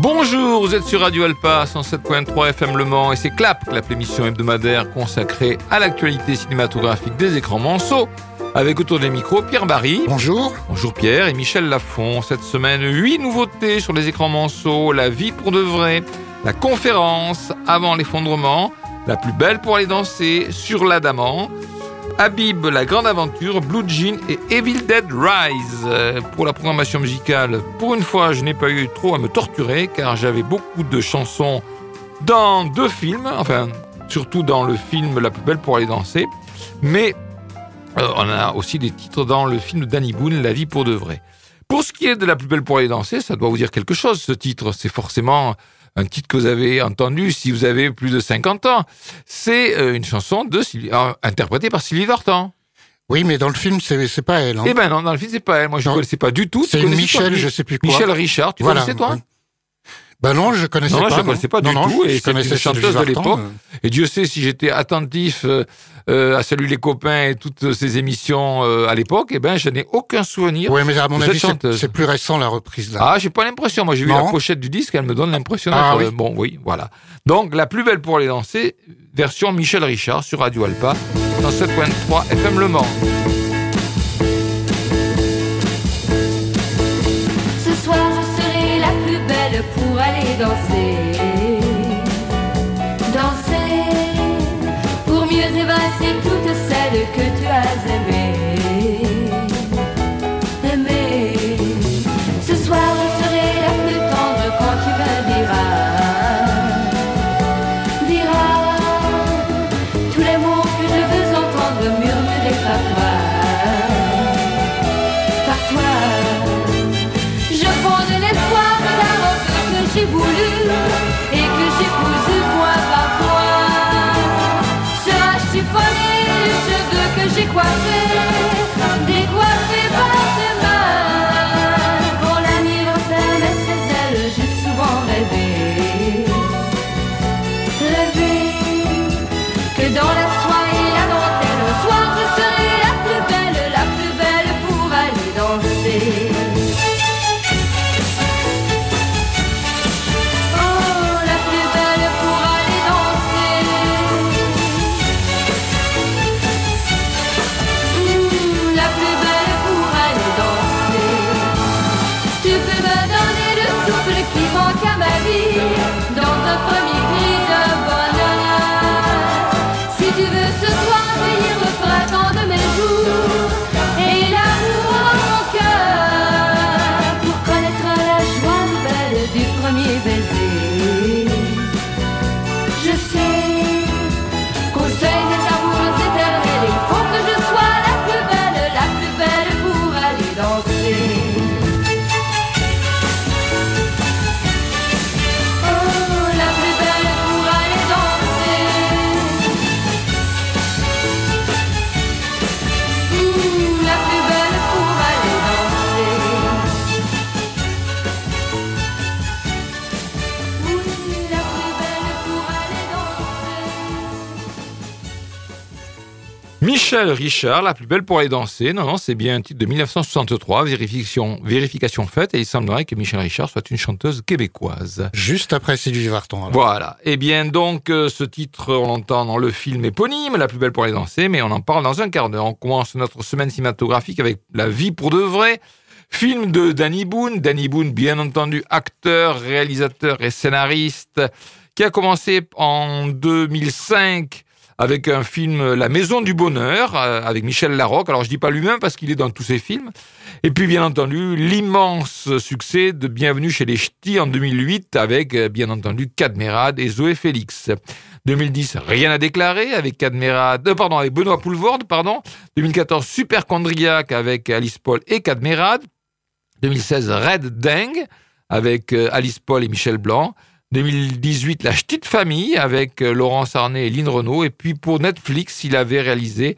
Bonjour, vous êtes sur Radio Alpa 107.3 FM Le Mans et c'est Clap, Clap l'émission hebdomadaire consacrée à l'actualité cinématographique des écrans Monceau. Avec autour des micros Pierre Barry. Bonjour. Bonjour Pierre et Michel Lafont. Cette semaine, huit nouveautés sur les écrans Monceau, la vie pour de vrai, la conférence avant l'effondrement, la plus belle pour aller danser, sur l'adamant, Habib, La Grande Aventure, Blue Jean et Evil Dead Rise. Pour la programmation musicale, pour une fois, je n'ai pas eu trop à me torturer car j'avais beaucoup de chansons dans deux films, enfin, surtout dans le film La plus belle pour aller danser. Mais euh, on a aussi des titres dans le film de Danny Boone, La vie pour de vrai. Pour ce qui est de La plus belle pour aller danser, ça doit vous dire quelque chose, ce titre. C'est forcément un titre que vous avez entendu si vous avez plus de 50 ans. C'est euh, une chanson de Sylvie- euh, interprétée par Sylvie Vartan. Oui, mais dans le film, c'est pas elle. hein. Eh ben non, dans le film, c'est pas elle. Moi, je ne connaissais pas du tout. C'est Michel, je sais plus quoi. Michel Richard, tu Voilà. connaissais, toi? oui. Ben non, je connaissais Non, pas. je ne connaissais pas non, du non, tout, je et c'est connaissais une chanteuse de l'époque. euh. Et Dieu sait si j'étais attentif euh, euh, à Salut les copains et toutes ces émissions euh, à l'époque, eh ben, je n'ai aucun souvenir. Ouais, mais à mon avis, c'est plus récent la reprise là. Ah, j'ai pas l'impression. Moi, j'ai vu la pochette du disque, elle me donne l'impression Ah, oui. Bon, oui, voilà. Donc, la plus belle pour aller danser, version Michel Richard sur Radio Alpa, dans 7.3 FM Le Mans. Michel Richard, la plus belle pour aller danser. Non, non, c'est bien un titre de 1963, vérification, vérification faite, et il semblerait que Michel Richard soit une chanteuse québécoise. Juste après Sylvie Vartan. alors. Voilà. Eh bien, donc, euh, ce titre, on l'entend dans le film éponyme, La plus belle pour aller danser, mais on en parle dans un quart d'heure. On commence notre semaine cinématographique avec La vie pour de vrai. Film de Danny Boone. Danny Boone, bien entendu, acteur, réalisateur et scénariste, qui a commencé en 2005 avec un film La Maison du Bonheur, euh, avec Michel Larocque. Alors, je dis pas lui-même parce qu'il est dans tous ses films. Et puis, bien entendu, l'immense succès de Bienvenue chez les Ch'tis en 2008 avec, euh, bien entendu, Cadmerade et Zoé Félix. 2010, rien à déclarer avec Cadmerade, euh, pardon, avec Benoît Poulvorde, pardon. 2014, Superchondriac avec Alice Paul et Cadmerade. 2016, Red Deng avec Alice Paul et Michel Blanc. 2018, La Ch'tite Famille avec euh, Laurence Arnay et Lynn Renault. Et puis pour Netflix, il avait réalisé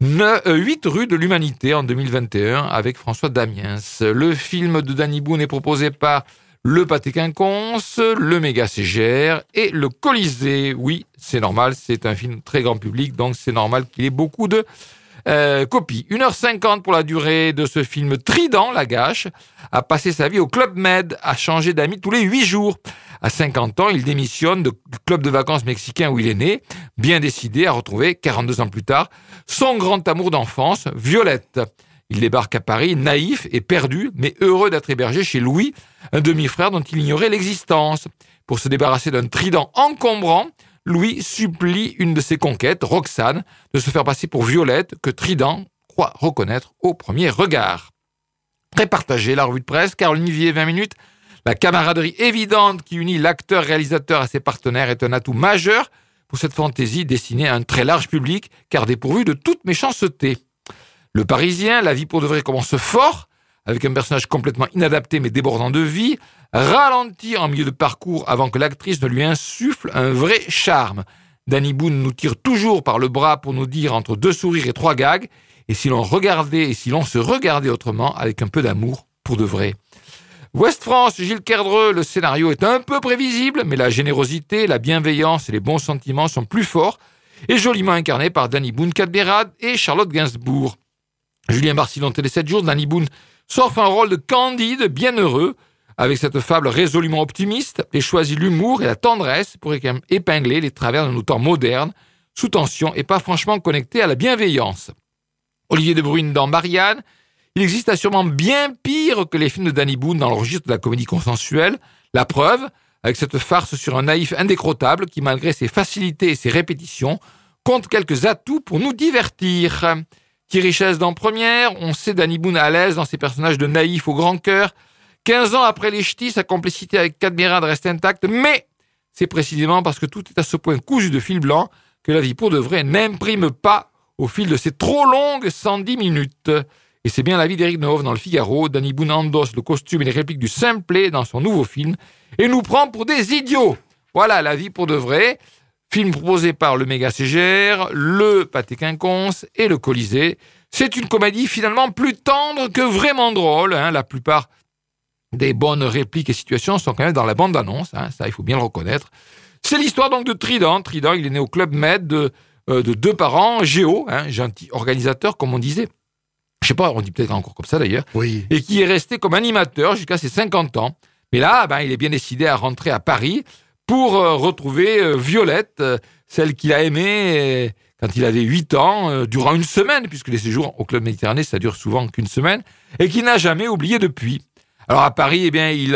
8 rue de l'Humanité en 2021 avec François Damiens. Le film de Danny Boone est proposé par le Pâté Quinconce, le Méga CGR et le Colisée. Oui, c'est normal, c'est un film très grand public, donc c'est normal qu'il ait beaucoup de euh, copie. 1h50 pour la durée de ce film Trident, la gâche, a passé sa vie au Club Med, a changé d'amis tous les 8 jours. À 50 ans, il démissionne du club de vacances mexicain où il est né, bien décidé à retrouver, 42 ans plus tard, son grand amour d'enfance, Violette. Il débarque à Paris, naïf et perdu, mais heureux d'être hébergé chez Louis, un demi-frère dont il ignorait l'existence. Pour se débarrasser d'un trident encombrant, Louis supplie une de ses conquêtes, Roxane, de se faire passer pour Violette, que Trident croit reconnaître au premier regard. Très partagé, la revue de presse, Caroline Vier, 20 minutes. La camaraderie évidente qui unit l'acteur-réalisateur à ses partenaires est un atout majeur pour cette fantaisie destinée à un très large public, car dépourvue de toute méchanceté. Le Parisien, la vie pour de vrai commence fort, avec un personnage complètement inadapté mais débordant de vie, ralentit en milieu de parcours avant que l'actrice ne lui insuffle un vrai charme. Danny Boone nous tire toujours par le bras pour nous dire entre deux sourires et trois gags, et si l'on regardait et si l'on se regardait autrement avec un peu d'amour pour de vrai. West France, Gilles Kerdreux, le scénario est un peu prévisible, mais la générosité, la bienveillance et les bons sentiments sont plus forts, et joliment incarnés par Danny Boone Cadberad et Charlotte Gainsbourg. Julien dans Télé 7 jours, Danny Boone s'offre un rôle de candide, bienheureux, avec cette fable résolument optimiste, et choisit l'humour et la tendresse pour épingler les travers de nos temps modernes, sous tension et pas franchement connectés à la bienveillance. Olivier de Bruyne dans Marianne, il existe assurément bien pire que les films de Danny Boone dans le registre de la comédie consensuelle. La preuve, avec cette farce sur un naïf indécrottable qui, malgré ses facilités et ses répétitions, compte quelques atouts pour nous divertir. Thierry dans Première, on sait Danny Boone à l'aise dans ses personnages de naïf au grand cœur. 15 ans après les ch'tis, sa complicité avec Cadmirad reste intacte, mais c'est précisément parce que tout est à ce point cousu de fil blanc que la vie pour de vrai n'imprime pas au fil de ces trop longues 110 minutes. Et c'est bien la vie d'Éric Nehoff dans le Figaro. Danny Boone le costume et les répliques du simplet dans son nouveau film et nous prend pour des idiots. Voilà la vie pour de vrai. Film proposé par le Méga CGR, le Pâté Quinconce et le Colisée. C'est une comédie finalement plus tendre que vraiment drôle. Hein. La plupart des bonnes répliques et situations sont quand même dans la bande-annonce. Hein. Ça, il faut bien le reconnaître. C'est l'histoire donc de Trident. Trident, il est né au Club Med de, euh, deux parents, Géo, hein, gentil organisateur, comme on disait. Je sais pas, on dit peut-être encore comme ça d'ailleurs. Oui. Et qui est resté comme animateur jusqu'à ses 50 ans. Mais là, ben, il est bien décidé à rentrer à Paris pour euh, retrouver euh, Violette, euh, celle qu'il a aimée quand il avait 8 ans, durant une semaine, puisque les séjours au Club Méditerranée, ça dure souvent qu'une semaine, et qu'il n'a jamais oublié depuis. Alors à Paris, eh bien, il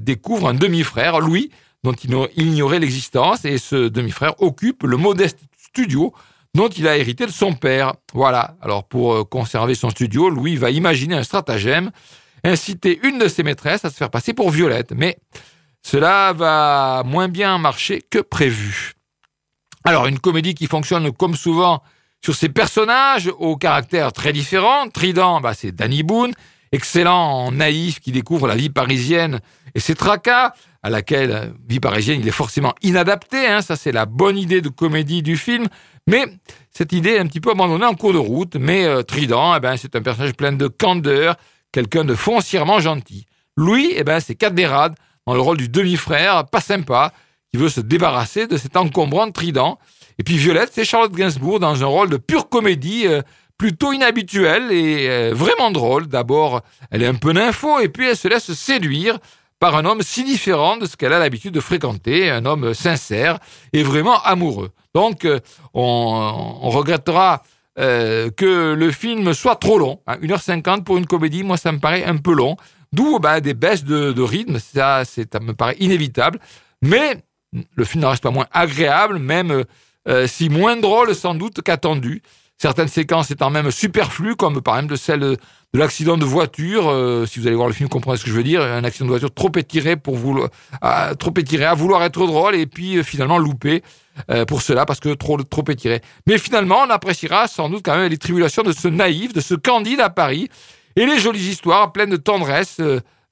découvre un demi-frère, Louis, dont il ignorait l'existence, et ce demi-frère occupe le modeste studio dont il a hérité de son père. Voilà. Alors pour conserver son studio, Louis va imaginer un stratagème, inciter une de ses maîtresses à se faire passer pour Violette. Mais cela va moins bien marcher que prévu. Alors, une comédie qui fonctionne comme souvent sur ses personnages au caractère très différent. Trident, bah, c'est Danny Boone, excellent naïf qui découvre la vie parisienne et ses tracas, à laquelle vie parisienne il est forcément inadapté. Hein. ça, c'est la bonne idée de comédie du film. Mais cette idée est un petit peu abandonnée en cours de route. Mais euh, Trident, eh ben, c'est un personnage plein de candeur, quelqu'un de foncièrement gentil. Louis, eh ben, c'est Cadmerade, dans le rôle du demi-frère, pas sympa, qui veut se débarrasser de cet encombrant trident. Et puis Violette, c'est Charlotte Gainsbourg dans un rôle de pure comédie, euh, plutôt inhabituel et euh, vraiment drôle. D'abord, elle est un peu nympho, et puis elle se laisse séduire par un homme si différent de ce qu'elle a l'habitude de fréquenter, un homme sincère et vraiment amoureux. Donc, euh, on, regrettera que le film soit trop long. 1h50 hein. pour une comédie, moi, ça me paraît un peu long. D'où bah, des baisses de, rythme, ça, ça me paraît inévitable. Mais le film n'en reste pas moins agréable, même euh, si moins drôle sans doute qu'attendu. Certaines séquences étant même superflues, comme par exemple celle de l'accident de voiture. Euh, si vous allez voir le film, vous comprenez ce que je veux dire. Un accident de voiture trop étiré pour vouloir, à, trop étiré à vouloir être drôle et puis euh, finalement loupé pour cela parce que trop trop étiré. Mais finalement, on appréciera sans doute quand même les tribulations de ce naïf, de ce candide à Paris et les jolies histoires pleines de tendresse,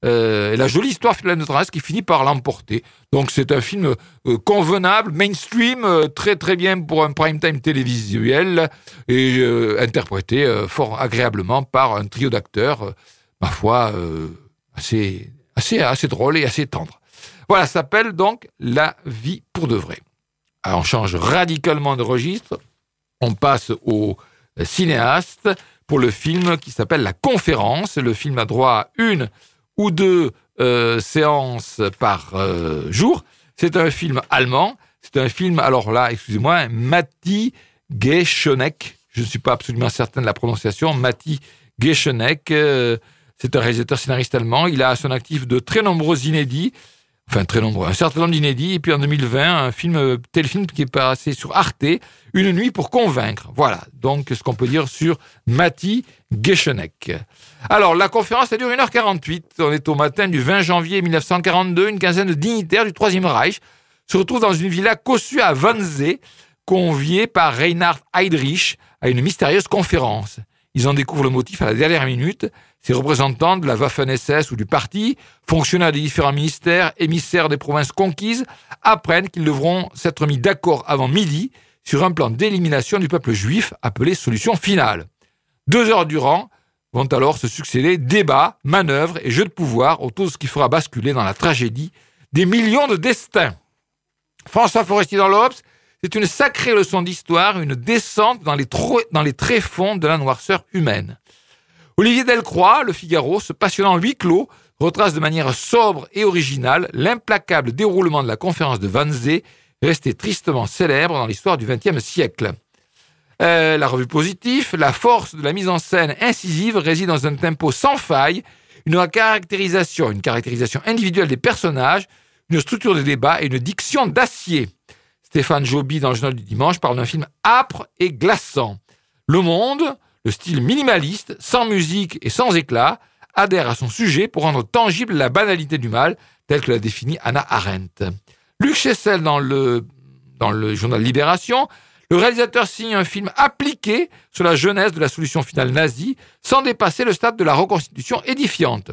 euh, et la jolie histoire de tendresse qui finit par l'emporter. Donc c'est un film euh, convenable, mainstream, euh, très très bien pour un prime time télévisuel et interprété fort agréablement par un trio d'acteurs, ma foi, assez, assez, assez drôle et assez tendre. Voilà, ça s'appelle donc La vie pour de vrai. Alors, on change radicalement de registre. On passe au cinéaste pour le film qui s'appelle La Conférence. Le film a droit à une ou deux euh, séances par euh, jour. C'est un film allemand. C'est un film, alors là, excusez-moi, Matti Geschonek. Je ne suis pas absolument certain de la prononciation. Matti Geschonek. euh, c'est un réalisateur scénariste allemand. Il a à son actif de très nombreux inédits. Enfin, très nombreux. Un certain nombre d'inédits. Et puis en 2020, un film, euh, téléfilm qui est passé sur Arte, Une nuit pour convaincre. Voilà. Donc, ce qu'on peut dire sur Matti Geschonek. Alors, la conférence, elle dure 1h48. On est au matin du 20 janvier 1942. Une quinzaine de dignitaires du Troisième Reich se retrouvent dans une villa cossue à Wannsee, conviés par Reinhard Heydrich à une mystérieuse conférence. Ils en découvrent le motif à la dernière minute. Ces représentants de la Waffen-SS ou du parti, fonctionnaires des différents ministères, émissaires des provinces conquises, apprennent qu'ils devront s'être mis d'accord avant midi sur un plan d'élimination du peuple juif appelé solution finale. Deux heures durant vont alors se succéder débats, manœuvres et jeux de pouvoir autour de ce qui fera basculer dans la tragédie des millions de destins. François Forestier dans l'Obs, c'est une sacrée leçon d'histoire, une descente dans les, tréfonds de la noirceur humaine. Olivier Delcroix, Le Figaro, ce passionnant huis clos, retrace de manière sobre et originale l'implacable déroulement de la conférence de Wannsee, restée tristement célèbre dans l'histoire du XXe siècle. Euh, la revue positive, la force de la mise en scène incisive réside dans un tempo sans faille, une caractérisation, une caractérisation individuelle des personnages, une structure de débat et une diction d'acier. Stéphane Joby, dans le journal du dimanche, parle d'un film âpre et glaçant. Le Monde, le style minimaliste, sans musique et sans éclat, adhère à son sujet pour rendre tangible la banalité du mal, telle que l'a définie Anna Arendt. Luc Chessel, dans le, dans le journal Libération, le réalisateur signe un film appliqué sur la jeunesse de la solution finale nazie, sans dépasser le stade de la reconstitution édifiante.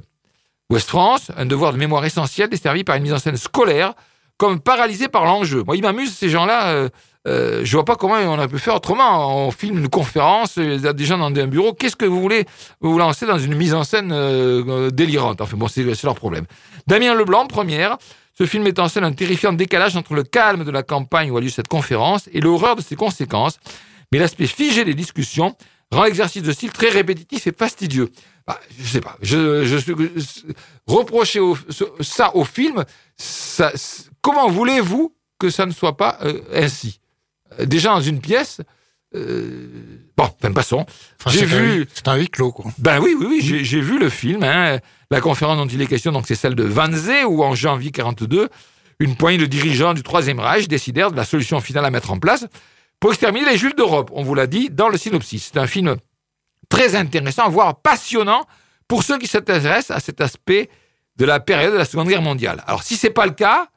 Ouest France, un devoir de mémoire essentiel desservi par une mise en scène scolaire, comme paralysé par l'enjeu. Moi, ils m'amusent, ces gens-là. Euh, euh, je vois pas comment on a pu faire autrement. On filme une conférence, il y a des gens dans un bureau. Qu'est-ce que vous voulez vous lancer dans une mise en scène euh, euh, délirante? Enfin bon, c'est leur problème. Damien Leblanc, première. Ce film met en scène un terrifiant décalage entre le calme de la campagne où a lieu cette conférence et l'horreur de ses conséquences. Mais l'aspect figé des discussions rend l'exercice de style très répétitif et fastidieux. Bah, je sais pas. Je, je, reprocher au- ça au film, ça, comment voulez-vous que ça ne soit pas euh, ainsi? Déjà dans une pièce. euh, bon, enfin, passons. Enfin, J'ai c'est un vu- C'est un huis clos, quoi. Ben oui, oui, oui, j'ai j'ai vu le film. hein. La conférence dont il est question, donc c'est celle de Wannsee, où en janvier 42, une poignée de dirigeants du Troisième Reich décidèrent de la solution finale à mettre en place pour exterminer les Juifs d'Europe. On vous l'a dit dans le synopsis. C'est un film très intéressant, voire passionnant pour ceux qui s'intéressent à cet aspect de la période de la Seconde Guerre mondiale. Alors, si c'est pas le cas,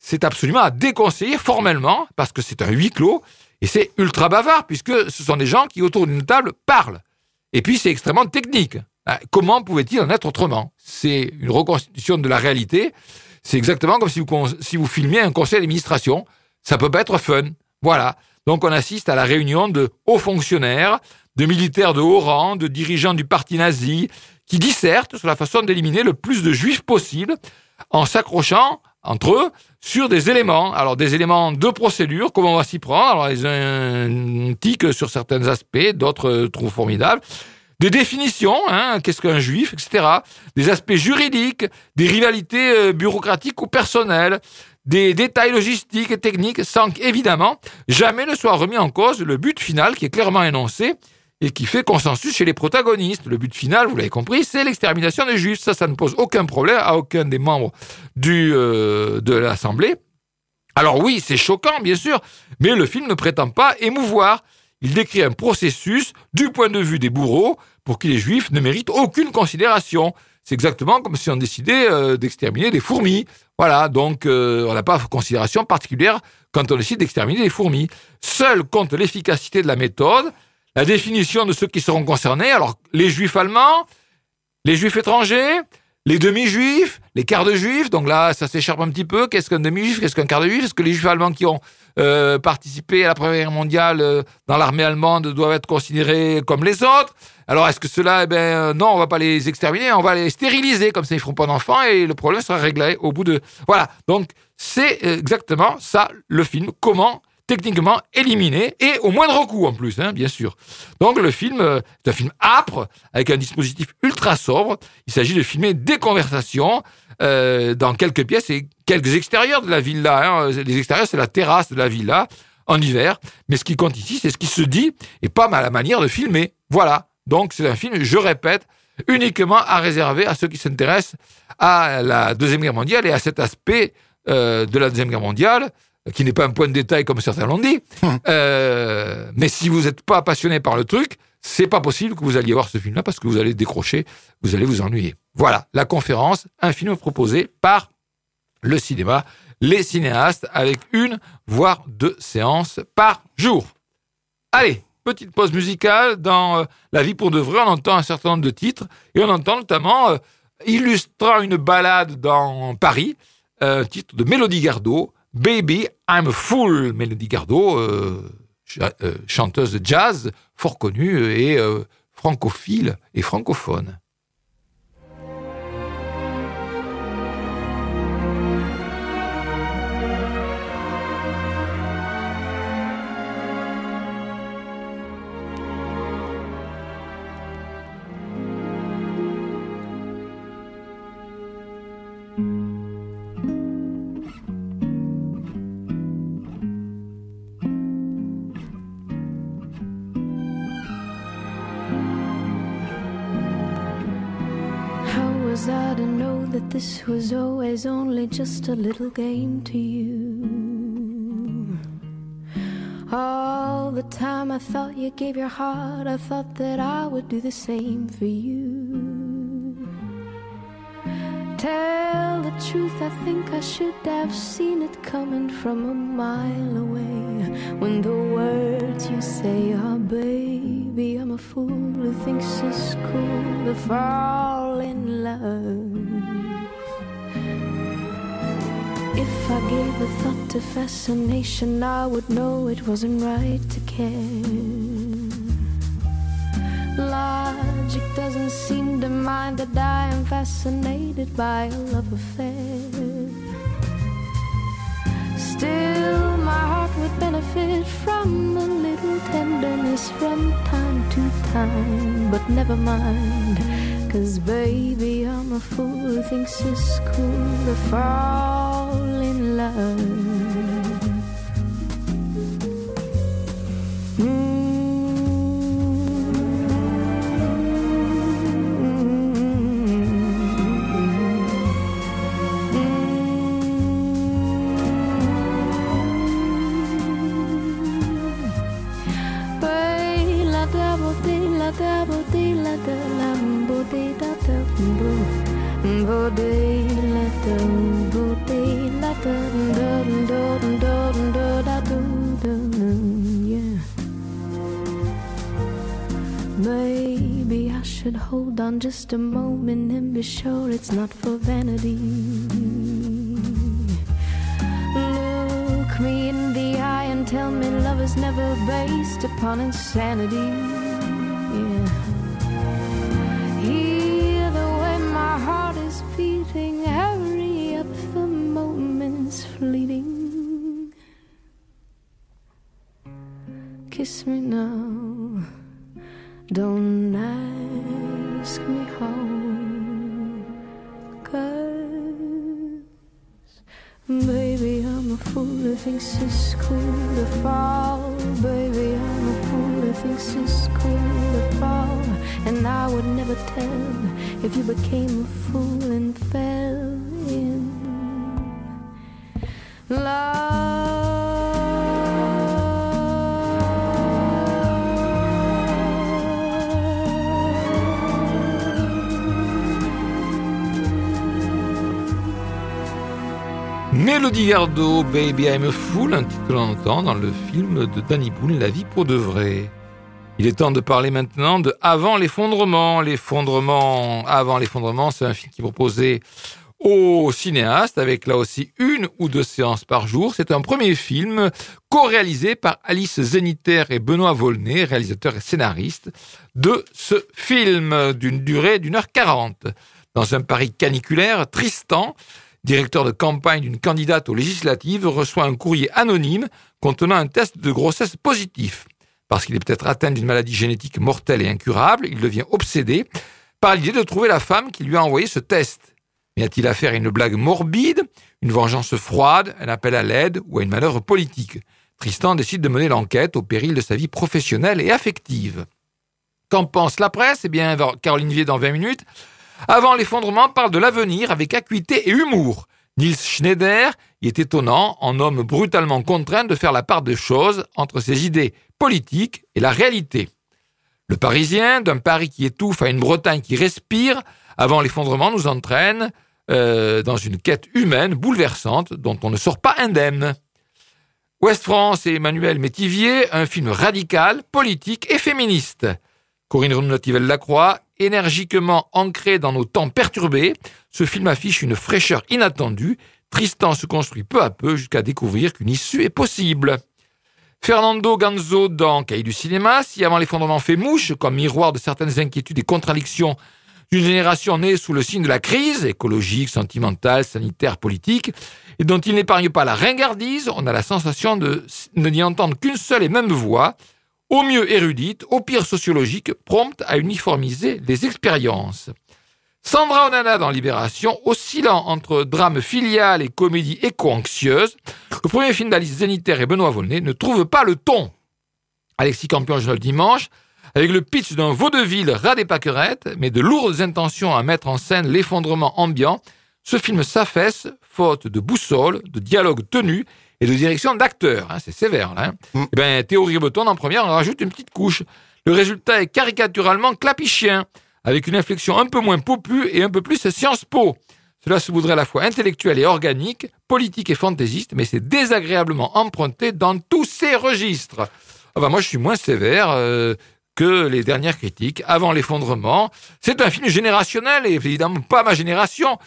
c'est absolument à déconseiller formellement parce que c'est un huis clos et c'est ultra bavard puisque ce sont des gens qui autour d'une table parlent. Et puis c'est extrêmement technique. Ah, Comment pouvait-il en être autrement? C'est une reconstitution de la réalité. C'est exactement comme si vous, filmiez un conseil d'administration. Ça peut pas être fun. Voilà. Donc on assiste à la réunion de hauts fonctionnaires, de militaires de haut rang, de dirigeants du parti nazi, qui dissertent sur la façon d'éliminer le plus de juifs possible en s'accrochant entre eux sur des éléments. Alors des éléments de procédure, comment on va s'y prendre. Alors les uns tiquent sur certains aspects, d'autres euh, trouvent formidables. Des définitions, hein, qu'est-ce qu'un juif, etc. Des aspects juridiques, des rivalités euh, bureaucratiques ou personnelles, des détails logistiques et techniques, sans qu'évidemment jamais ne soit remis en cause le but final qui est clairement énoncé et qui fait consensus chez les protagonistes. Le but final, vous l'avez compris, c'est l'extermination des juifs. Ça, ça ne pose aucun problème à aucun des membres euh, de l'Assemblée. Alors oui, c'est choquant, bien sûr, mais le film ne prétend pas émouvoir. Il décrit un processus du point de vue des bourreaux pour qui les juifs ne méritent aucune considération. C'est exactement comme si on décidait euh, d'exterminer des fourmis. Voilà, donc euh, on n'a pas de considération particulière quand on décide d'exterminer les fourmis. Seul compte l'efficacité de la méthode, la définition de ceux qui seront concernés. Alors, les juifs allemands, les juifs étrangers, les demi-juifs, les quarts de juifs. Donc là, ça s'écharpe un petit peu. Qu'est-ce qu'un demi-juif Qu'est-ce qu'un quart de juif Est-ce que les juifs allemands qui ont euh, participé à la Première Guerre mondiale euh, dans l'armée allemande doivent être considérés comme les autres? Alors est-ce que cela, eh ben euh, non, on va pas les exterminer, on va les stériliser comme ça, ils feront pas d'enfants et le problème sera réglé au bout de. Voilà. Donc c'est exactement ça le film. Comment techniquement éliminé et au moindre coût en plus, hein, bien sûr. Donc le film est un film âpre avec un dispositif ultra sobre. Il s'agit de filmer des conversations euh, dans quelques pièces et quelques extérieurs de la villa. Hein. Les extérieurs, c'est la terrasse de la villa en hiver. Mais ce qui compte ici, c'est ce qui se dit et pas la manière de filmer. Voilà. Donc c'est un film, je répète, uniquement à réserver à ceux qui s'intéressent à la Deuxième Guerre mondiale et à cet aspect euh, de la Deuxième Guerre mondiale qui n'est pas un point de détail comme certains l'ont dit. Hum. Euh, mais si vous n'êtes pas passionné par le truc, c'est pas possible que vous alliez voir ce film-là parce que vous allez décrocher, vous allez vous ennuyer. Voilà, la conférence, un film proposé par le cinéma, les cinéastes, avec une, voire deux séances par jour. Allez, petite pause musicale dans euh, La vie pour de vrai, on entend un certain nombre de titres, et on entend notamment, euh, illustrant une balade dans Paris, un titre de Mélodie Gardot, Baby, I'm a Fool. Mélodie Gardot, euh, chanteuse de jazz, fort connue et francophile et francophone. This was always only just a little game to you. All the time I thought you gave your heart, I thought that I would do the same for you. Tell the truth, I think I should have seen it coming from a mile away. When the words you say are, baby, I'm a fool who thinks it's cool to fall in love. If I gave a thought to fascination, I would know it wasn't right to care. Logic doesn't seem to mind that I am fascinated by a love affair. Still, my heart would benefit from a little tenderness from time to time, but never mind. Cause baby, I'm a fool who thinks it's cool to fall love. Just a moment and be sure it's not for vanity. Look me in the eye and tell me love is never based upon insanity. Never tell if you became a fool and fell. Mélodie Gardot, Baby I'm a Fool, un titre que l'on entend dans le film de Danny Boone, La vie pour de vrai. Il est temps de parler maintenant de Avant l'effondrement. L'effondrement, Avant l'effondrement, c'est un film qui est proposé au cinéaste avec là aussi une ou deux séances par jour. C'est un premier film co-réalisé par Alice Zeniter et Benoît Volney, réalisateur et scénariste de ce film d'une durée d'une heure quarante. Dans un Paris caniculaire, Tristan, directeur de campagne d'une candidate aux législatives, reçoit un courrier anonyme contenant un test de grossesse positif. Parce qu'il est peut-être atteint d'une maladie génétique mortelle et incurable, il devient obsédé par l'idée de trouver la femme qui lui a envoyé ce test. Y a-t-il affaire à une blague morbide, une vengeance froide, un appel à l'aide ou à une manœuvre politique? Tristan décide de mener l'enquête au péril de sa vie professionnelle et affective. Qu'en pense la presse? Eh bien, Caroline Vier dans 20 minutes. Avant l'effondrement, parle de l'avenir avec acuité et humour. Niels Schneider y est étonnant, en homme brutalement contraint de faire la part des choses entre ses idées politiques et la réalité. Le Parisien, d'un Paris qui étouffe à une Bretagne qui respire, avant l'effondrement nous entraîne euh, dans une quête humaine bouleversante dont on ne sort pas indemne. Ouest France et Emmanuel Métivier, un film radical, politique et féministe. Corinne Renaud-Lacroix, énergiquement ancré dans nos temps perturbés, ce film affiche une fraîcheur inattendue. Tristan se construit peu à peu jusqu'à découvrir qu'une issue est possible. Fernando Ganzo dans Cahiers du cinéma, si avant l'effondrement fait mouche, comme miroir de certaines inquiétudes et contradictions d'une génération née sous le signe de la crise écologique, sentimentale, sanitaire, politique, et dont il n'épargne pas la ringardise, on a la sensation de n'y entendre qu'une seule et même voix, au mieux érudite, au pire sociologique, prompte à uniformiser les expériences. Sandra Onana dans Libération, oscillant entre drame filial et comédie éco-anxieuse, le premier film d'Alice Zénitaire et Benoît Volney ne trouve pas le ton. Alexis Campion, le dimanche, avec le pitch d'un vaudeville ras des pâquerettes, mais de lourdes intentions à mettre en scène l'effondrement ambiant, ce film s'affaisse, faute de boussole, de dialogue tenu et de direction d'acteurs. Hein, c'est sévère, là. Hein. Mm. Eh ben, Théorie Breton, en première, en rajoute une petite couche. Le résultat est caricaturalement clapichien, avec une inflexion un peu moins popu et un peu plus Sciences Po. Cela se voudrait à la fois intellectuel et organique, politique et fantaisiste, mais c'est désagréablement emprunté dans tous ces registres. Ah ben moi, je suis moins sévère. Euh, que les dernières critiques avant l'effondrement. C'est un film générationnel et évidemment pas ma génération,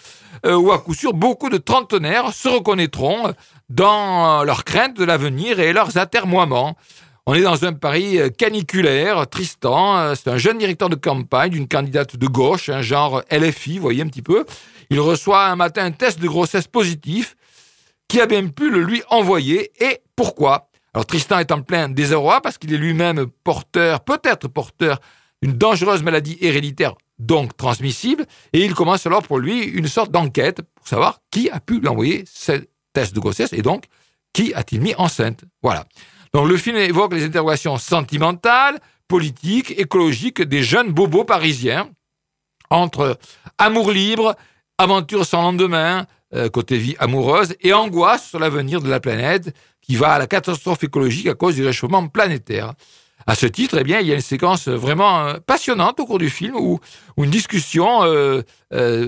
euh, où à coup sûr beaucoup de trentenaires se reconnaîtront dans leurs craintes de l'avenir et leurs atermoiements. On est dans un Paris euh, caniculaire, Tristan, euh, c'est un jeune directeur de campagne d'une candidate de gauche, un genre LFI, vous voyez un petit peu. Il reçoit un matin un test de grossesse positif qui a bien pu le lui envoyer. Et pourquoi? Alors Tristan est en plein désarroi parce qu'il est lui-même porteur, peut-être porteur d'une dangereuse maladie héréditaire, donc transmissible, et il commence alors pour lui une sorte d'enquête pour savoir qui a pu lui envoyer ce test de grossesse et donc qui a-t-il mis enceinte? Voilà. Donc le film évoque les interrogations sentimentales, politiques, écologiques des jeunes bobos parisiens entre amour libre, aventure sans lendemain, euh, côté vie amoureuse, et angoisse sur l'avenir de la planète, qui va à la catastrophe écologique à cause du réchauffement planétaire. À ce titre, eh il y a une séquence vraiment euh, passionnante au cours du film où, une discussion euh,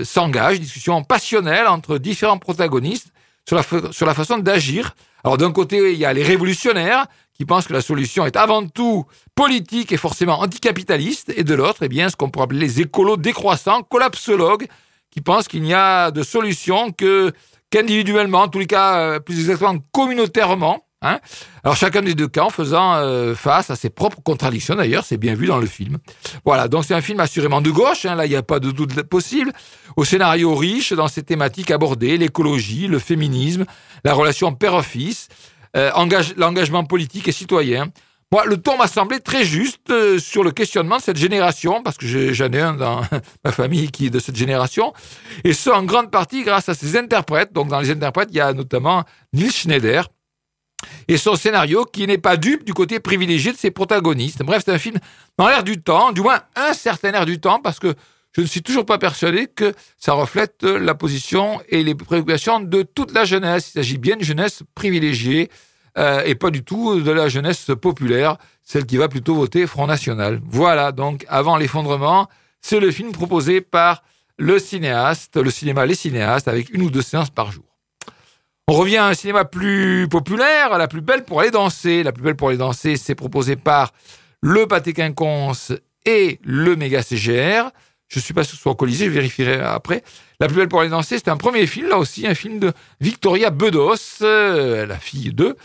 s'engage, une discussion passionnelle entre différents protagonistes sur la, sur la façon d'agir. Alors d'un côté, il y a les révolutionnaires qui pensent que la solution est avant tout politique et forcément anticapitaliste, et de l'autre, eh bien, ce qu'on pourrait appeler les écolos décroissants, collapsologues, qui pensent qu'il n'y a de solution que qu'individuellement, en tous les cas, euh, plus exactement communautairement. Hein Alors chacun des deux cas en faisant euh, face à ses propres contradictions, d'ailleurs, c'est bien vu dans le film. Voilà, donc c'est un film assurément de gauche, hein, là il n'y a pas de doute possible, au scénario riche dans ses thématiques abordées, l'écologie, le féminisme, la relation père-fils, euh, l'engagement politique et citoyen, moi, le ton m'a semblé très juste euh, sur le questionnement de cette génération, parce que j'en ai un dans ma famille qui est de cette génération, et ce, en grande partie grâce à ses interprètes. Donc, dans les interprètes, il y a notamment Nils Schneider, et son scénario qui n'est pas dupe du côté privilégié de ses protagonistes. Bref, c'est un film dans l'air du temps, du moins un certain air du temps, parce que je ne suis toujours pas persuadé que ça reflète la position et les préoccupations de toute la jeunesse. Il s'agit bien d'une jeunesse privilégiée, euh, et pas du tout de la jeunesse populaire, celle qui va plutôt voter Front National. Voilà, donc avant l'effondrement, c'est le film proposé par le cinéaste, le cinéma Les Cinéastes, avec une ou deux séances par jour. On revient à un cinéma plus populaire, la plus belle pour aller danser. La plus belle pour aller danser, c'est proposé par le pâté quinconce et le méga CGR. Je suis pas sûr que ce soit au Colisée, je vérifierai après. La plus belle pour aller danser, c'était un premier film, là aussi, un film de Victoria Bedos, euh, la fille d'eux.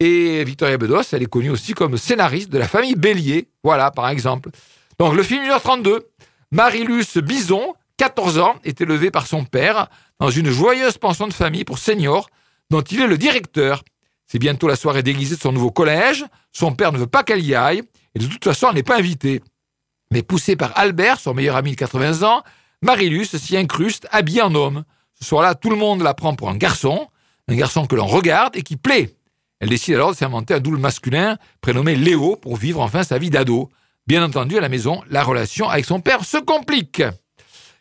Et Victoria Bedos, elle est connue aussi comme scénariste de la famille Bélier. Voilà, par exemple. Donc, le film 1h32. Marilus Bison, 14 ans, est élevé par son père dans une joyeuse pension de famille pour seniors dont il est le directeur. C'est bientôt la soirée déguisée de son nouveau collège. Son père ne veut pas qu'elle y aille et de toute façon, elle n'est pas invitée. Mais poussée par Albert, son meilleur ami de 80 ans, Marilus s'y incruste, habillée en homme. Ce soir-là, tout le monde la prend pour un garçon, un garçon que l'on regarde et qui plaît. Elle décide alors de s'inventer un double masculin prénommé Léo pour vivre enfin sa vie d'ado. Bien entendu, à la maison, la relation avec son père se complique.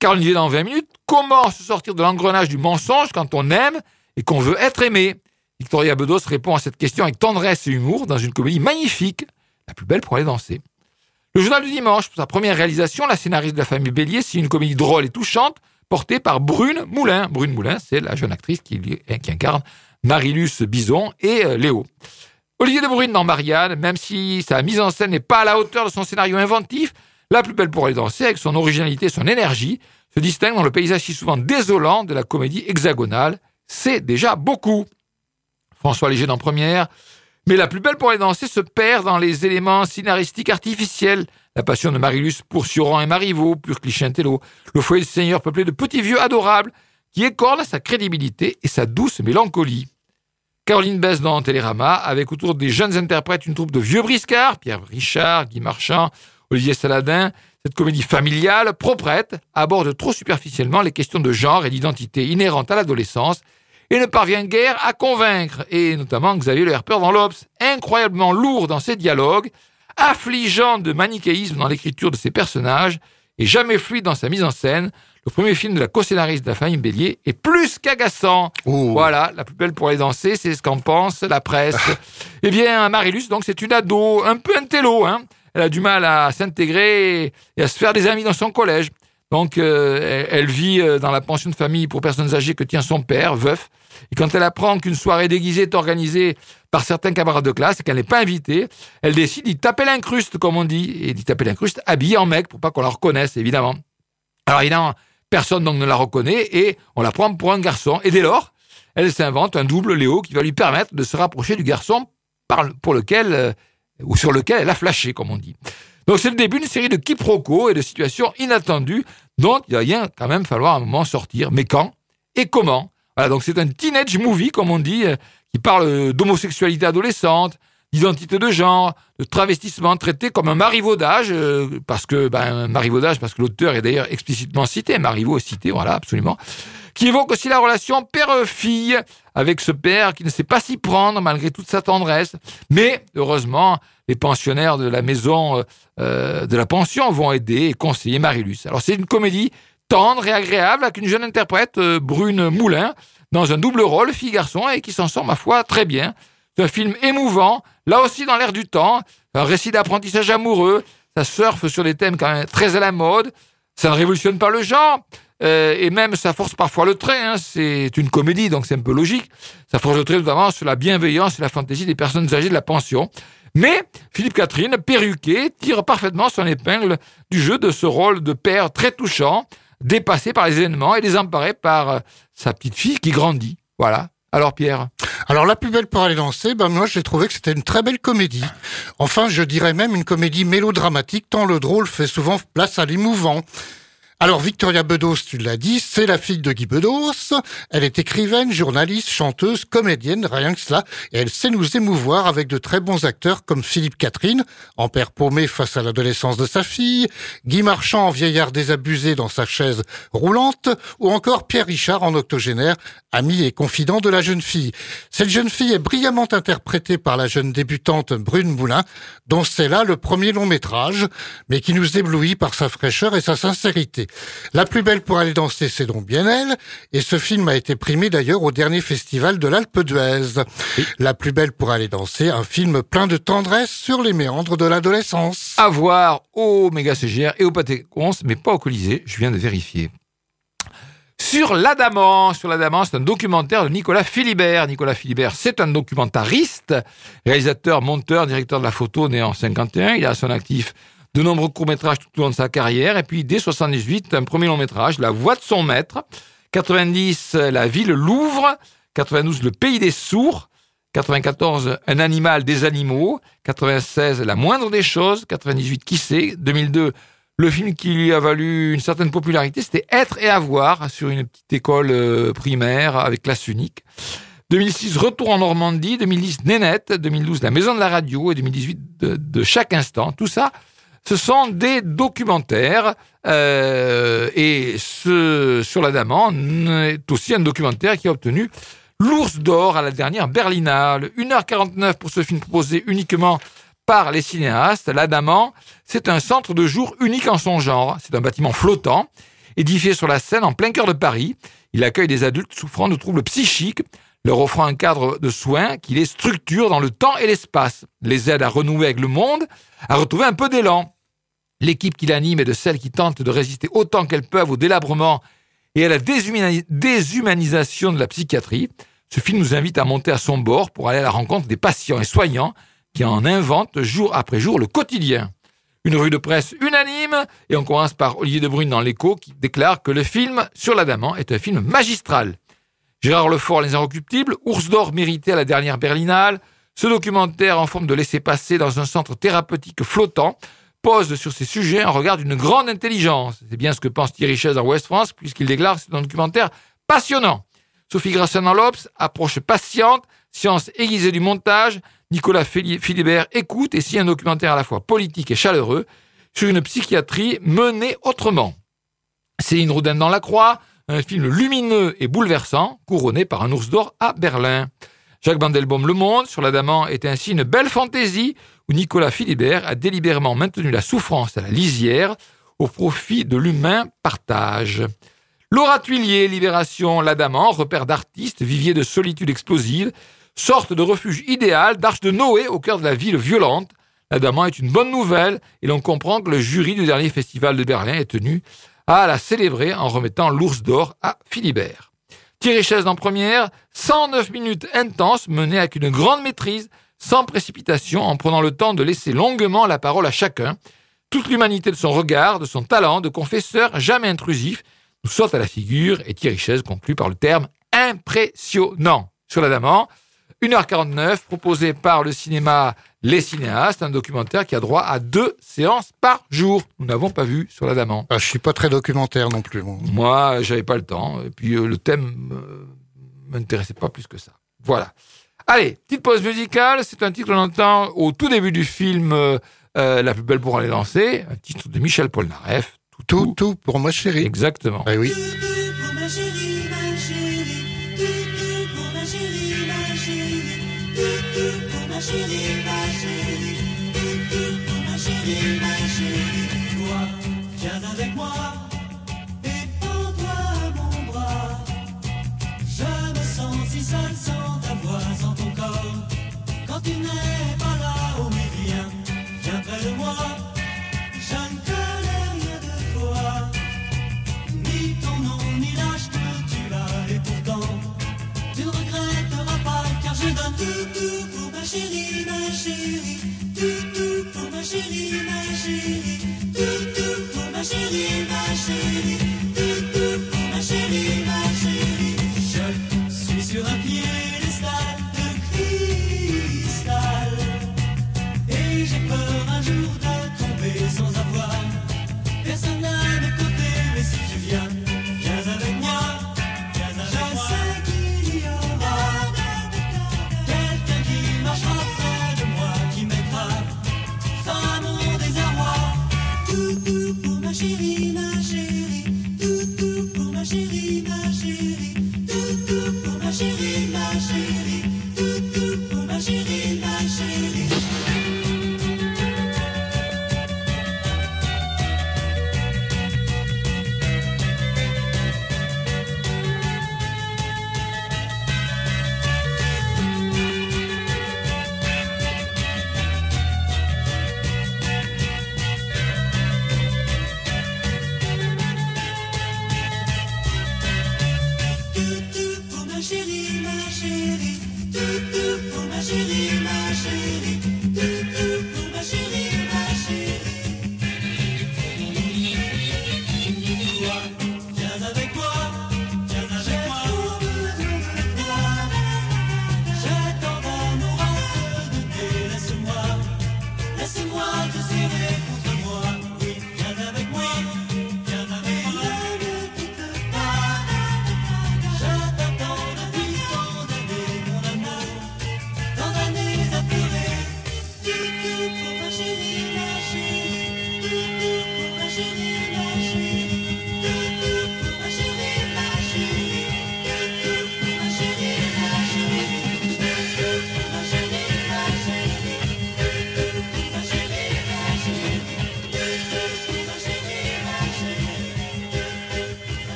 Caroline dit dans 20 minutes comment se sortir de l'engrenage du mensonge quand on aime et qu'on veut être aimé. Victoria Bedos répond à cette question avec tendresse et humour dans une comédie magnifique, la plus belle pour aller danser. Le journal du dimanche, pour sa première réalisation, la scénariste de la famille Bélier, c'est une comédie drôle et touchante portée par Brune Moulin. Brune Moulin, c'est la jeune actrice qui, qui incarne Marilus Bison et euh, Léo. Olivier de Brune dans Marianne, même si sa mise en scène n'est pas à la hauteur de son scénario inventif, la plus belle pour aller danser, avec son originalité et son énergie, se distingue dans le paysage si souvent désolant de la comédie hexagonale. C'est déjà beaucoup. François Léger dans Première, mais la plus belle pour aller danser se perd dans les éléments scénaristiques artificiels. La passion de Marilus pour Sioran et Marivaux, pur cliché intello. Le foyer du Seigneur peuplé de petits vieux adorables qui écornent sa crédibilité et sa douce mélancolie. Caroline Bess dans Télérama, avec autour des jeunes interprètes une troupe de vieux briscards, Pierre Richard, Guy Marchand, Olivier Saladin. Cette comédie familiale, proprette, aborde trop superficiellement les questions de genre et d'identité inhérentes à l'adolescence et ne parvient guère à convaincre, et notamment Xavier Le Herper dans l'Obs, incroyablement lourd dans ses dialogues, affligeant de manichéisme dans l'écriture de ses personnages, et jamais fluide dans sa mise en scène, le premier film de la co-scénariste de la famille Bélier est plus qu'agaçant. Voilà, la plus belle pour les danser, c'est ce qu'en pense la presse. eh bien, Marilus, donc, c'est une ado, un peu un télo, hein. Elle a du mal à s'intégrer et à se faire des amis dans son collège. Donc, euh, elle, vit euh, dans la pension de famille pour personnes âgées que tient son père, veuf. Et quand elle apprend qu'une soirée déguisée est organisée par certains camarades de classe et qu'elle n'est pas invitée, elle décide d'y taper l'incruste, comme on dit, et d'y taper l'incruste habillée en mec pour pas qu'on la reconnaisse, évidemment. Alors évidemment, personne donc ne la reconnaît et on la prend pour un garçon. Et dès lors, elle s'invente un double Léo qui va lui permettre de se rapprocher du garçon pour lequel, euh, ou sur lequel elle a flashé, comme on dit. Donc c'est le début d'une série de quiproquos et de situations inattendues dont il va quand même falloir à un moment sortir. Mais quand et comment? Voilà, donc c'est un teenage movie, comme on dit, euh, qui parle d'homosexualité adolescente, d'identité de genre, de travestissement traité comme un marivaudage, euh, parce que ben, marivaudage, parce que l'auteur est d'ailleurs explicitement cité, Marivaux est cité, voilà, absolument, qui évoque aussi la relation père-fille avec ce père qui ne sait pas s'y prendre malgré toute sa tendresse. Mais heureusement, les pensionnaires de la maison euh, euh, de la pension vont aider et conseiller Marilus. Alors c'est une comédie tendre et agréable avec une jeune interprète, Brune Moulin, dans un double rôle, fille-garçon, et qui s'en sort, ma foi, très bien. C'est un film émouvant, là aussi dans l'air du temps, un récit d'apprentissage amoureux, ça surfe sur des thèmes quand même très à la mode, ça ne révolutionne pas le genre, euh, et même ça force parfois le trait, hein. c'est une comédie donc c'est un peu logique, ça force le trait notamment sur la bienveillance et la fantaisie des personnes âgées de la pension. Mais Philippe Catherine, perruqué, tire parfaitement son épingle du jeu de ce rôle de père très touchant, dépassé par les événements et désemparé par euh, sa petite fille qui grandit. Voilà. Alors Pierre? Alors la plus belle pour aller danser, ben moi j'ai trouvé que c'était une très belle comédie. Enfin, je dirais même une comédie mélodramatique, tant le drôle fait souvent place à l'émouvant. Alors Victoria Bedos, tu l'as dit, c'est la fille de Guy Bedos. Elle est écrivaine, journaliste, chanteuse, comédienne, rien que cela. Et elle sait nous émouvoir avec de très bons acteurs comme Philippe Catherine, en père paumé face à l'adolescence de sa fille, Guy Marchand vieillard désabusé dans sa chaise roulante, ou encore Pierre Richard en octogénaire, ami et confident de la jeune fille. Cette jeune fille est brillamment interprétée par la jeune débutante Brune Moulin, dont c'est là le premier long métrage, mais qui nous éblouit par sa fraîcheur et sa sincérité. La plus belle pour aller danser, c'est donc bien elle. Et ce film a été primé d'ailleurs au dernier festival de l'Alpe d'Huez. La plus belle pour aller danser, un film plein de tendresse sur les méandres de l'adolescence. À voir au Méga CGR et au Pâté mais pas au Colisée. Je viens de vérifier. Sur l'Adamant, sur l'Adamant, c'est un documentaire de Nicolas Philibert. Nicolas Philibert, c'est un documentariste, réalisateur, monteur, directeur de la photo, né en 51. Il a à son actif de nombreux courts-métrages tout au long de sa carrière. Et puis, dès 78, un premier long-métrage, La voix de son maître. 90, La ville Louvre. 92, Le pays des sourds. 94, Un animal des animaux. 96, La moindre des choses. 98, Qui sait 2002, le film qui lui a valu une certaine popularité, c'était Être et avoir sur une petite école euh, primaire avec classe unique. 2006, Retour en Normandie. 2010, Nénette. 2012, La maison de la radio. Et 2018, de, de chaque instant. Tout ça, ce sont des documentaires. Euh, et ce, sur la Daman est aussi un documentaire qui a obtenu l'Ours d'or à la dernière Berlinale. 1h49 pour ce film proposé uniquement par les cinéastes. L'Adamant, c'est un centre de jour unique en son genre. C'est un bâtiment flottant, édifié sur la Seine en plein cœur de Paris. Il accueille des adultes souffrant de troubles psychiques, leur offrant un cadre de soins qui les structure dans le temps et l'espace, les aide à renouer avec le monde, à retrouver un peu d'élan. L'équipe qui l'anime est de celles qui tentent de résister autant qu'elles peuvent au délabrement et à la déshumanisation de la psychiatrie. Ce film nous invite à monter à son bord pour aller à la rencontre des patients et soignants qui en invente jour après jour le quotidien. Une revue de presse unanime, et on commence par Olivier de Brune dans l'écho qui déclare que le film sur l'Adamant est un film magistral. Gérard Lefort, Les Inrecuptibles, Ours d'or mérité à la dernière Berlinale, ce documentaire en forme de laisser-passer dans un centre thérapeutique flottant pose sur ces sujets un regard d'une grande intelligence. C'est bien ce que pense Thierry Chaise en West France, puisqu'il déclare que c'est un documentaire passionnant. Sophie Grassin dans l'Obs, approche patiente, science aiguisée du montage, Nicolas Philibert écoute et signe un documentaire à la fois politique et chaleureux sur une psychiatrie menée autrement. Céline Roudin dans La Croix, un film lumineux et bouleversant, couronné par un ours d'or à Berlin. Jacques Bandelbaum Le Monde sur l'Adamant est ainsi une belle fantaisie où Nicolas Philibert a délibérément maintenu la souffrance à la lisière au profit de l'humain partage. Laura Tuillier, Libération, l'Adamant, repère d'artistes, vivier de solitude explosive, sorte de refuge idéal, d'arche de Noé au cœur de la ville violente. L'Adamant est une bonne nouvelle et l'on comprend que le jury du dernier festival de Berlin est tenu à la célébrer en remettant l'ours d'or à Philibert. Thierry Chaise en première, 109 minutes intenses menées avec une grande maîtrise, sans précipitation, en prenant le temps de laisser longuement la parole à chacun. Toute l'humanité de son regard, de son talent, de confesseur jamais intrusif, nous saute à la figure et Thierry Chaise conclut par le terme impressionnant sur l'Adamant. 1h49, proposé par le cinéma Les Cinéastes, un documentaire qui a droit à deux séances par jour. Nous n'avons pas vu sur l'Adamant. Ah, je suis pas très documentaire non plus. Moi, Moi j'avais pas le temps. Et puis euh, le thème euh, m'intéressait pas plus que ça. Voilà. Allez, petite pause musicale. C'est un titre qu'on entend au tout début du film euh, euh, La plus belle pour aller danser, un titre de Michel Polnareff. Tout, tout, tout pour ma chérie. Exactement. Eh oui. pour ma chérie, ma chérie, tout pour ma chérie, ma chérie, tout pour ma chérie, ma chérie, car je donne tout, tout pour ma chérie, ma chérie, tout, tout pour ma chérie, ma chérie, tout, tout pour ma chérie, ma chérie.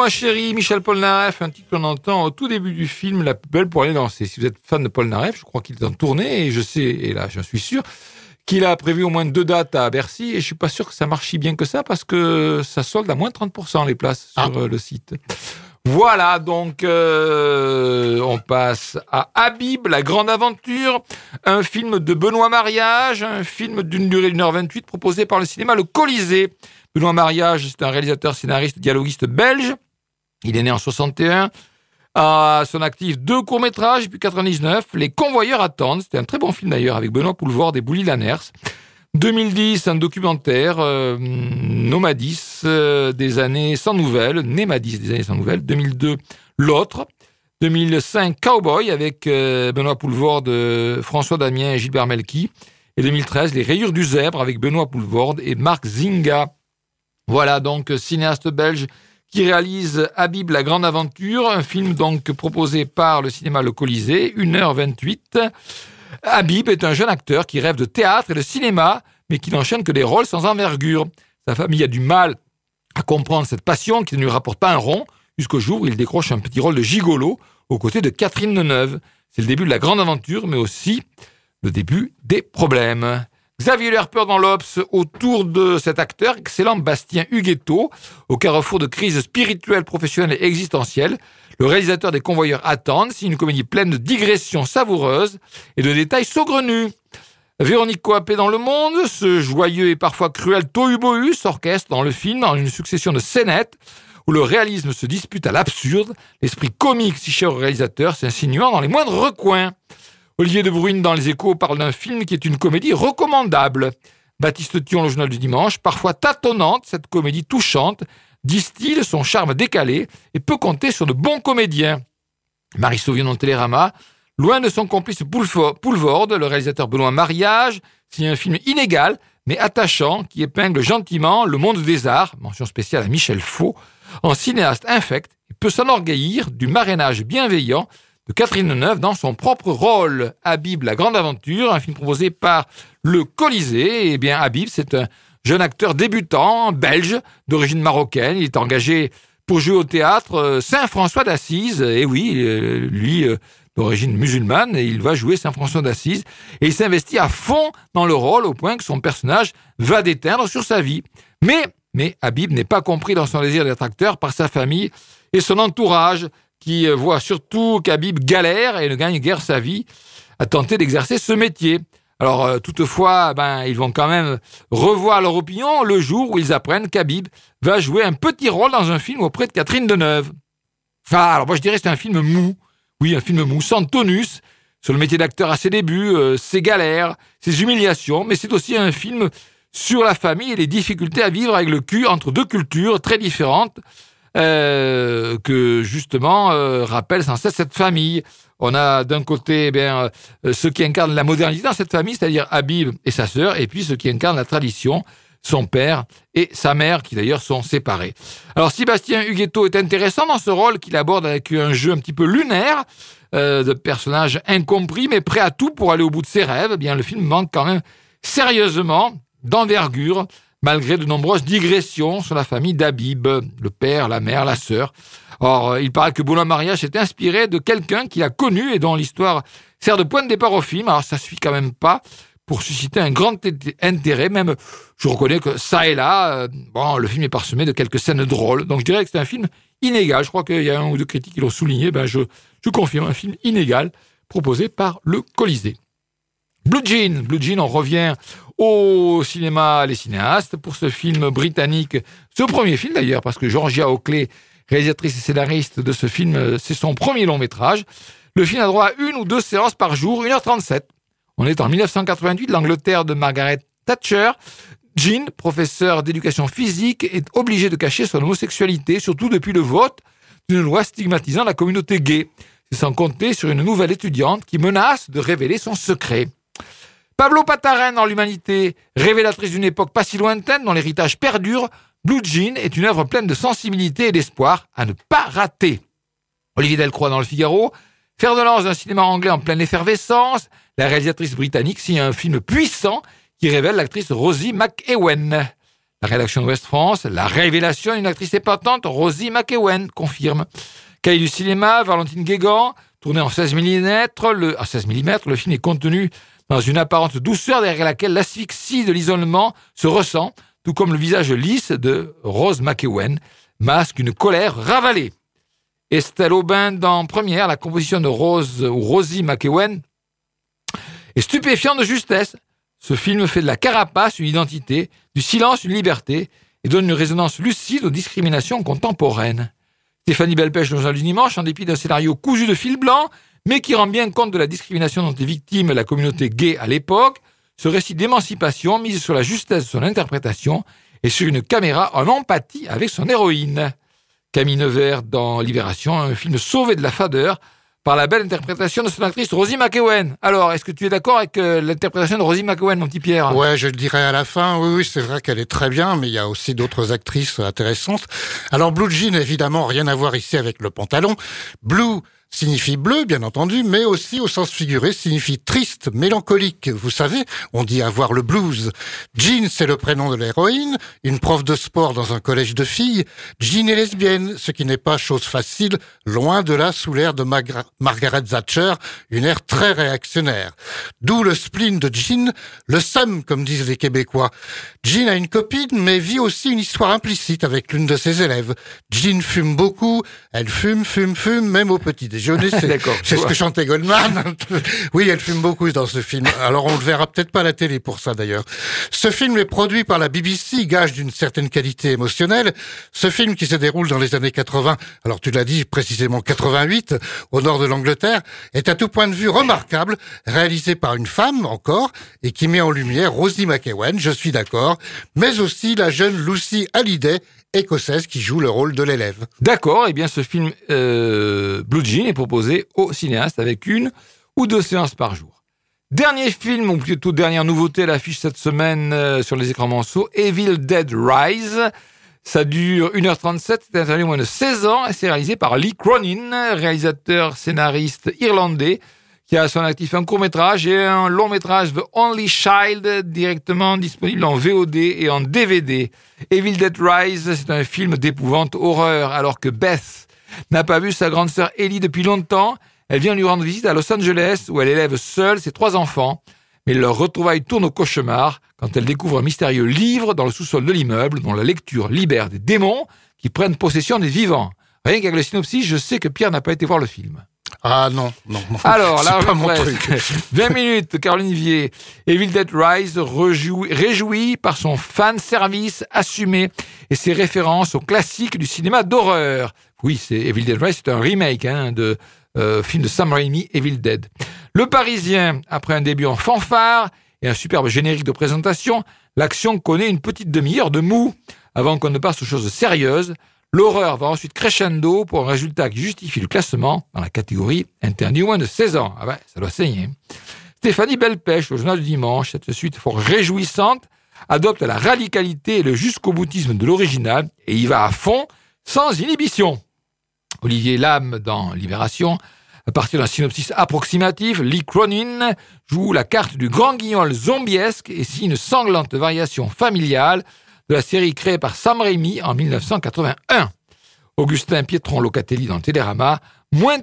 Ma chérie, Michel Polnareff, un titre qu'on entend au tout début du film, La plus belle pour aller danser. Si vous êtes fan de Polnareff, je crois qu'il est en tournée et je sais, et là j'en suis sûr, qu'il a prévu au moins deux dates à Bercy et je suis pas sûr que ça marche si bien que ça parce que ça solde à moins 30% les places sur Ah. euh, le site. Voilà, donc euh, on passe à Habib, la grande aventure, un film de Benoît Mariage, un film d'une durée d'une heure 28 proposé par le cinéma Le Colisée. Benoît Mariage, c'est un réalisateur, scénariste, dialoguiste belge. Il est né en 61. À son actif, deux courts-métrages, puis 99, Les Convoyeurs attendent. C'était un très bon film d'ailleurs, avec Benoît Poulvord et Bouli Lanners. 2010, un documentaire, euh, Nomadis, euh, des années sans nouvelles, Némadis, des années sans nouvelles. 2002, L'autre. 2005, Cowboy, avec euh, Benoît Poulvord, François Damien et Gilbert Melki. Et 2013, Les Rayures du Zèbre, avec Benoît Poulvord et Marc Zinga. Voilà donc, cinéaste belge qui réalise Habib la grande aventure, un film donc proposé par le cinéma Le Colisée, 1h28. Habib est un jeune acteur qui rêve de théâtre et de cinéma, mais qui n'enchaîne que des rôles sans envergure. Sa famille a du mal à comprendre cette passion qui ne lui rapporte pas un rond, jusqu'au jour où il décroche un petit rôle de gigolo aux côtés de Catherine Deneuve. C'est le début de la grande aventure, mais aussi le début des problèmes. Xavier Lerpeur dans l'Obs autour de cet acteur excellent Bastien Huguetto, au carrefour de crises spirituelles, professionnelles et existentielles. Le réalisateur des Convoyeurs attendent, c'est une comédie pleine de digressions savoureuses et de détails saugrenus. Véronique Coapé dans Le Monde, ce joyeux et parfois cruel tohu-bohu s'orchestre dans le film en une succession de scénettes où le réalisme se dispute à l'absurde, l'esprit comique si cher au réalisateur s'insinuant dans les moindres recoins. Olivier de Bruyne dans Les Échos parle d'un film qui est une comédie recommandable. Baptiste Thion, le journal du dimanche, parfois tâtonnante, cette comédie touchante, distille son charme décalé et peut compter sur de bons comédiens. Marie Sauvion Télérama, loin de son complice Poulfo- Poulvord, le réalisateur Benoît Mariage, c'est un film inégal mais attachant qui épingle gentiment le monde des arts, mention spéciale à Michel Faux, en cinéaste infect et peut s'enorgueillir du marrainage bienveillant Catherine Deneuve dans son propre rôle. Habib, la grande aventure, un film proposé par le Colisée. Eh bien, Habib, c'est un jeune acteur débutant, belge, d'origine marocaine. Il est engagé pour jouer au théâtre euh, Saint-François d'Assise. Et oui, euh, lui, euh, d'origine musulmane, et il va jouer Saint-François d'Assise. Et il s'investit à fond dans le rôle au point que son personnage va déteindre sur sa vie. Mais, mais Habib n'est pas compris dans son désir d'être acteur par sa famille et son entourage qui euh, voit surtout qu'Habib galère et ne gagne guère sa vie à tenter d'exercer ce métier. Alors euh, toutefois, ben, ils vont quand même revoir leur opinion le jour où ils apprennent qu'Habib va jouer un petit rôle dans un film auprès de Catherine Deneuve. Enfin, alors moi je dirais que c'est un film mou. Oui, un film mou, sans tonus, sur le métier d'acteur à ses débuts, euh, ses galères, ses humiliations, mais c'est aussi un film sur la famille et les difficultés à vivre avec le cul entre deux cultures très différentes euh, que justement euh, rappelle sans cesse cette famille. On a d'un côté eh bien, euh, ceux qui incarnent la modernité dans cette famille, c'est-à-dire Habib et sa sœur, et puis ceux qui incarnent la tradition, son père et sa mère, qui d'ailleurs sont séparés. Alors Sébastien Huguetto est intéressant dans ce rôle qu'il aborde avec un jeu un petit peu lunaire, de personnage incompris, mais prêt à tout pour aller au bout de ses rêves. Eh bien, le film manque quand même sérieusement d'envergure, malgré de nombreuses digressions sur la famille d'Habib, le père, la mère, la sœur. Or, euh, il paraît que Benoît Mariage s'est inspiré de quelqu'un qu'il a connu et dont l'histoire sert de point de départ au film. Alors, ça suffit quand même pas pour susciter un grand int- intérêt. Même, je reconnais que ça et là, euh, bon, le film est parsemé de quelques scènes drôles. Donc, je dirais que c'est un film inégal. Je crois qu'il y a un ou deux critiques qui l'ont souligné. Ben, je, je confirme, un film inégal proposé par le Colisée. Blue Jean, Blue Jean, on revient au cinéma Les Cinéastes pour ce film britannique, ce premier film d'ailleurs, parce que Georgia Oakley, réalisatrice et scénariste de ce film, euh, c'est son premier long métrage. Le film a droit à une ou deux séances par jour, 1h37. On est en 1988, l'Angleterre de Margaret Thatcher. Jean, professeur d'éducation physique, est obligé de cacher son homosexualité, surtout depuis le vote d'une loi stigmatisant la communauté gay. C'est sans compter sur une nouvelle étudiante qui menace de révéler son secret. Pablo Patarène dans l'humanité, révélatrice d'une époque pas si lointaine dont l'héritage perdure, Blue Jean est une œuvre pleine de sensibilité et d'espoir à ne pas rater. Olivier Delcroix dans le Figaro, fer de lance d'un cinéma anglais en pleine effervescence, la réalisatrice britannique signe un film puissant qui révèle l'actrice Rosie McEwen. la rédaction de West France, la révélation d'une actrice épatante, Rosie McEwen, confirme. Cahier du cinéma, Valentine Guégan, tourné en 16 mm, le, à 16 mm, le film est contenu dans une apparente douceur derrière laquelle l'asphyxie de l'isolement se ressent, tout comme le visage lisse de Rose McEwen masque une colère ravalée. Estelle Aubin dans Première, la composition de Rose ou Rosie McEwen est stupéfiante de justesse. Ce film fait de la carapace une identité, du silence une liberté, et donne une résonance lucide aux discriminations contemporaines. Stéphanie Belpêche dans un dimanche, en dépit d'un scénario cousu de fil blanc, mais qui rend bien compte de la discrimination dont est victime la communauté gay à l'époque, ce récit d'émancipation mise sur la justesse de son interprétation et sur une caméra en empathie avec son héroïne. Camille Nevers dans Libération, un film sauvé de la fadeur par la belle interprétation de son actrice Rosie McEwen. Alors, est-ce que tu es d'accord avec euh, l'interprétation de Rosie McEwen, mon petit Pierre? Ouais, je le dirais à la fin. Oui, oui, c'est vrai qu'elle est très bien, mais il y a aussi d'autres actrices intéressantes. Alors, Blue Jean, évidemment, rien à voir ici avec le pantalon. Blue signifie bleu, bien entendu, mais aussi au sens figuré signifie triste, mélancolique. Vous savez, on dit avoir le blues. Jean, c'est le prénom de l'héroïne, une prof de sport dans un collège de filles. Jean est lesbienne, ce qui n'est pas chose facile, loin de là sous l'ère de Margaret Thatcher, une ère très réactionnaire. D'où le spleen de Jean, le seum, comme disent les Québécois. Jean a une copine, mais vit aussi une histoire implicite avec l'une de ses élèves. Jean fume beaucoup, elle fume, fume, fume, même au petit déjeuner. D'accord, c'est ce que chantait Goldman. oui, elle fume beaucoup dans ce film. Alors on le verra peut-être pas à la télé pour ça d'ailleurs. Ce film est produit par la BBC, gage d'une certaine qualité émotionnelle. Ce film qui se déroule dans les années 80, alors tu l'as dit précisément 88, au nord de l'Angleterre, est à tout point de vue remarquable, réalisé par une femme encore, et qui met en lumière Rosie McEwen, je suis d'accord, mais aussi la jeune Lucy Hallyday, écossaise, qui joue le rôle de l'élève. D'accord, eh bien ce film euh, Blue Jean est proposé aux cinéastes avec une ou deux séances par jour. Dernier film, ou plutôt dernière nouveauté à l'affiche cette semaine euh, sur les écrans monceaux, Evil Dead Rise. Ça dure 1h37, c'est intervenu moins de 16 ans et c'est réalisé par Lee Cronin, réalisateur scénariste irlandais, qui a à son actif un court-métrage et un long-métrage The Only Child, directement disponible en VOD et en DVD. Evil Dead Rise, c'est un film d'épouvante horreur, alors que Beth n'a pas vu sa grande sœur Ellie depuis longtemps. Elle vient lui rendre visite à Los Angeles, où elle élève seule ses trois enfants. Mais leur retrouvaille tourne au cauchemar quand elle découvre un mystérieux livre dans le sous-sol de l'immeuble dont la lecture libère des démons qui prennent possession des vivants. Rien qu'avec le synopsis, je sais que Pierre n'a pas été voir le film. Ah non, non, non. Alors, là, pas mon truc. 20 minutes, Caroline Vier. Evil Dead Rise réjouit par son fan service assumé et ses références aux classiques du cinéma d'horreur. Oui, c'est Evil Dead Rise, c'est un remake hein, de euh, film de Sam Raimi, Evil Dead. Le Parisien, après un début en fanfare et un superbe générique de présentation, l'action connaît une petite demi-heure de mou avant qu'on ne passe aux choses sérieuses. L'horreur va ensuite crescendo pour un résultat qui justifie le classement dans la catégorie interdit au moins de 16 ans. Ah ouais, ça doit saigner. Stéphanie Belpêche, le journal du dimanche, cette suite fort réjouissante, adopte la radicalité et le jusqu'au boutisme de l'original et y va à fond, sans inhibition. Olivier Lame dans Libération, à partir d'un synopsis approximatif, Lee Cronin joue la carte du grand guignol zombiesque et signe une sanglante variation familiale de la série créée par Sam Raimi en 1981. Augustin Pietron Locatelli dans le Télérama, moins,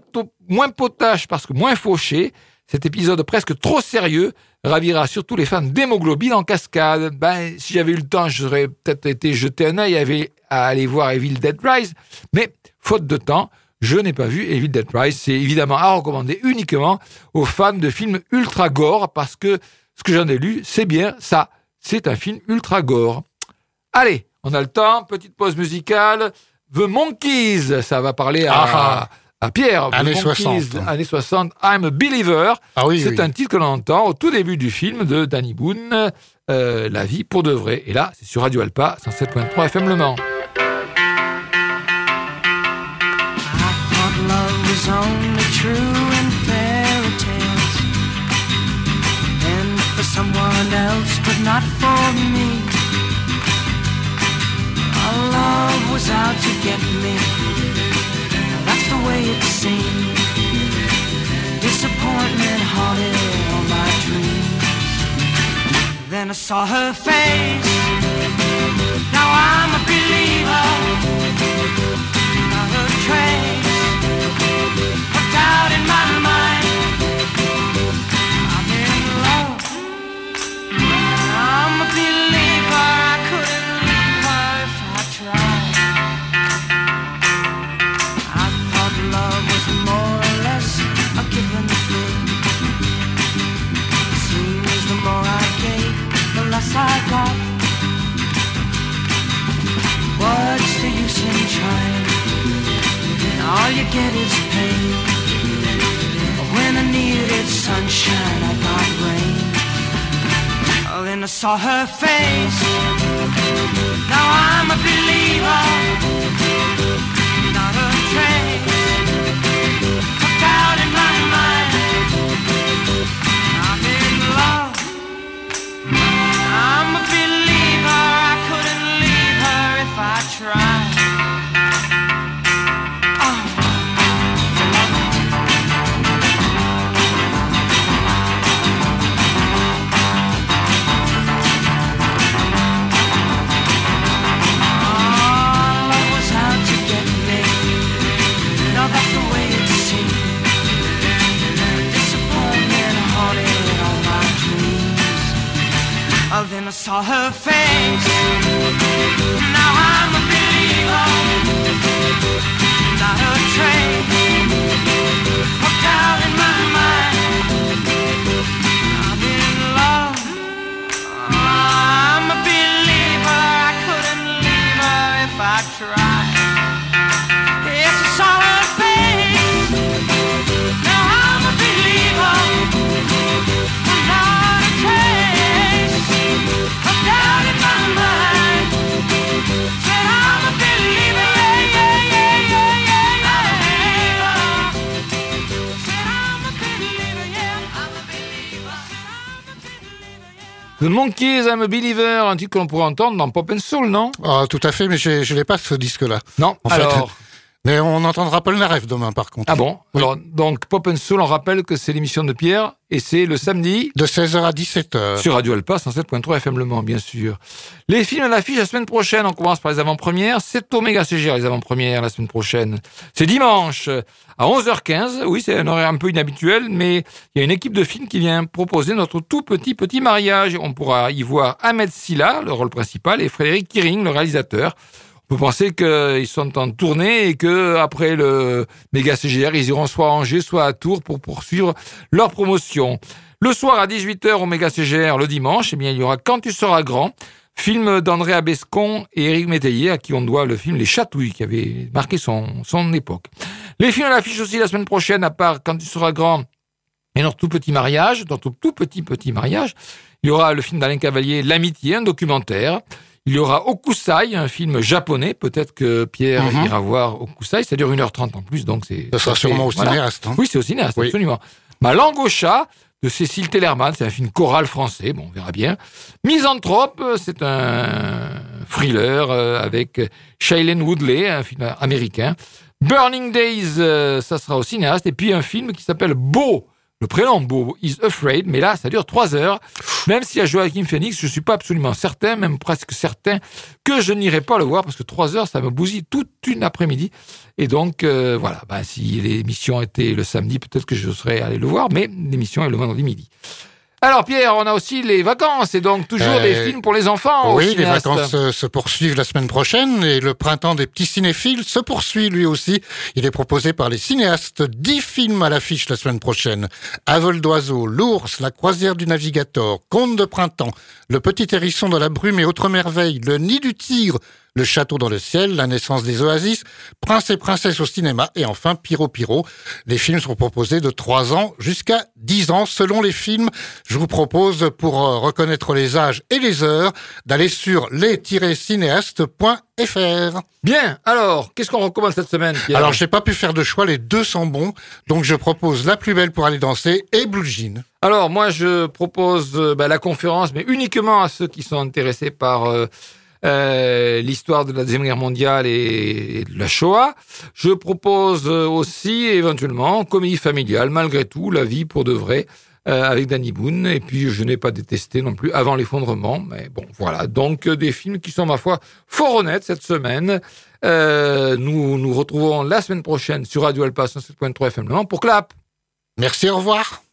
potache parce que moins fauché, cet épisode presque trop sérieux ravira surtout les fans d'hémoglobine en cascade. Ben, si j'avais eu le temps, j'aurais peut-être été jeter un œil à aller voir Evil Dead Rise, mais faute de temps, je n'ai pas vu Evil Dead Rise. C'est évidemment à recommander uniquement aux fans de films ultra gore parce que ce que j'en ai lu, c'est bien ça. C'est un film ultra gore. Allez, on a le temps, petite pause musicale. The Monkeys, ça va parler à, Ah. à Pierre. The Années Monkeys, 60. Années 60, I'm a Believer. Ah oui, C'est oui. un titre que l'on entend au tout début du film de Danny Boone, euh, La vie pour de vrai. Et là, c'est sur Radio Alpa, 107.3 FM Le Mans. I thought love was only true in fairy tales and for someone else, but not for me. love was out to get me. That's the way it seemed. Disappointment haunted all my dreams. Then I saw her face. Now I'm a believer. Trying. And all you get is pain. When I needed sunshine, I got rain. Oh, then I saw her face. Now I'm a believer. Not a trace. Hooked out in my mind. I'm in love. I'm a believer. I I'm a Believer, un titre que l'on pourrait entendre dans Pop and Soul, non? Ah, tout à fait, mais je n'ai pas ce disque-là. Non. En fait, Alors, Mais on entendra Paul Naref demain, par contre. ah bon? Oui. Alors, donc Pop and Soul, on rappelle que c'est l'émission de Pierre et c'est le samedi De 16h à 17h. sur Radio Alpa 107.3 FM Le Mans, bien sûr. Les films à l'affiche la semaine prochaine, on commence par les avant-premières. C'est Oméga CGR, les avant-premières, la semaine prochaine. C'est dimanche à 11h15. Oui, c'est un horaire un peu inhabituel, mais il y a une équipe de films qui vient proposer notre tout petit petit mariage. On pourra y voir Ahmed Silla, le rôle principal, et Frédéric Kiring, le réalisateur. On peut penser qu'ils sont en tournée et que après le méga CGR, ils iront soit à Angers, soit à Tours pour poursuivre leur promotion. Le soir à 18h au méga CGR le dimanche, eh bien, il y aura Quand tu seras grand, film d'André Abescon et Éric Métayer, à qui on doit le film Les Chatouilles, qui avait marqué son, son époque. Les films à l'affiche aussi la semaine prochaine, à part Quand tu seras grand et notre tout petit mariage, notre tout petit petit mariage, il y aura le film d'Alain Cavalier, L'amitié, un documentaire. Il y aura Okusai, un film japonais. Peut-être que Pierre Mhm. ira voir Okusai. Ça dure 1h30 en plus, donc c'est. Ce sera ça fait- sûrement au voilà. cinéaste. hein. Oui, c'est au cinéaste, Oui. absolument. Ma langue au chat de Cécile Tellerman, c'est un film choral français, bon, on verra bien. Misanthrope, euh, c'est un thriller euh, avec Shailene Woodley, un film américain. Burning Days, euh, ça sera au cinéaste. Et puis un film qui s'appelle Beau. Le prénom Beau is Afraid, mais là, ça dure trois heures. Même si à Joachim Phoenix, je suis pas absolument certain, même presque certain, que je n'irai pas le voir parce que trois heures, ça me bousille toute une après-midi. Et donc, euh, voilà, bah, si l'émission était le samedi, peut-être que je serais allé le voir, mais l'émission est le vendredi midi. Alors, Pierre, on a aussi les vacances et donc toujours Euh, des films pour les enfants. Oui, les vacances euh, se poursuivent la semaine prochaine et le printemps des petits cinéphiles se poursuit lui aussi. Il est proposé par les cinéastes 10 films à l'affiche la semaine prochaine. À vol d'oiseau, L'ours, La croisière du navigateur, Conte de printemps, Le petit hérisson dans la brume et autres merveilles, Le nid du tigre, Le château dans le ciel, La naissance des oasis, Prince et princesse au cinéma et enfin Pyro Pyro. Les films sont proposés de 3 ans jusqu'à 10 ans selon les films. Je vous propose pour euh, reconnaître les âges et les heures d'aller sur les-cinéastes.fr. Bien, alors, qu'est-ce qu'on recommande cette semaine, Pierre? Alors, j'ai pas pu faire de choix, les deux sont bons, donc je propose La plus belle pour aller danser et Blue Jean. Alors, moi, je propose euh, bah, la conférence, mais uniquement à ceux qui sont intéressés par euh, euh, l'histoire de la Deuxième Guerre mondiale et, de la Shoah. Je propose euh, aussi, éventuellement, comédie familiale, malgré tout, la vie pour de vrai, euh, avec Danny Boone. Et puis, je n'ai pas détesté non plus avant l'effondrement. Mais bon, voilà. Donc, euh, des films qui sont, ma foi, fort honnêtes cette semaine. Euh, nous nous retrouvons la semaine prochaine sur Radio Alpa 107.3 FM pour Clap. Merci, au revoir.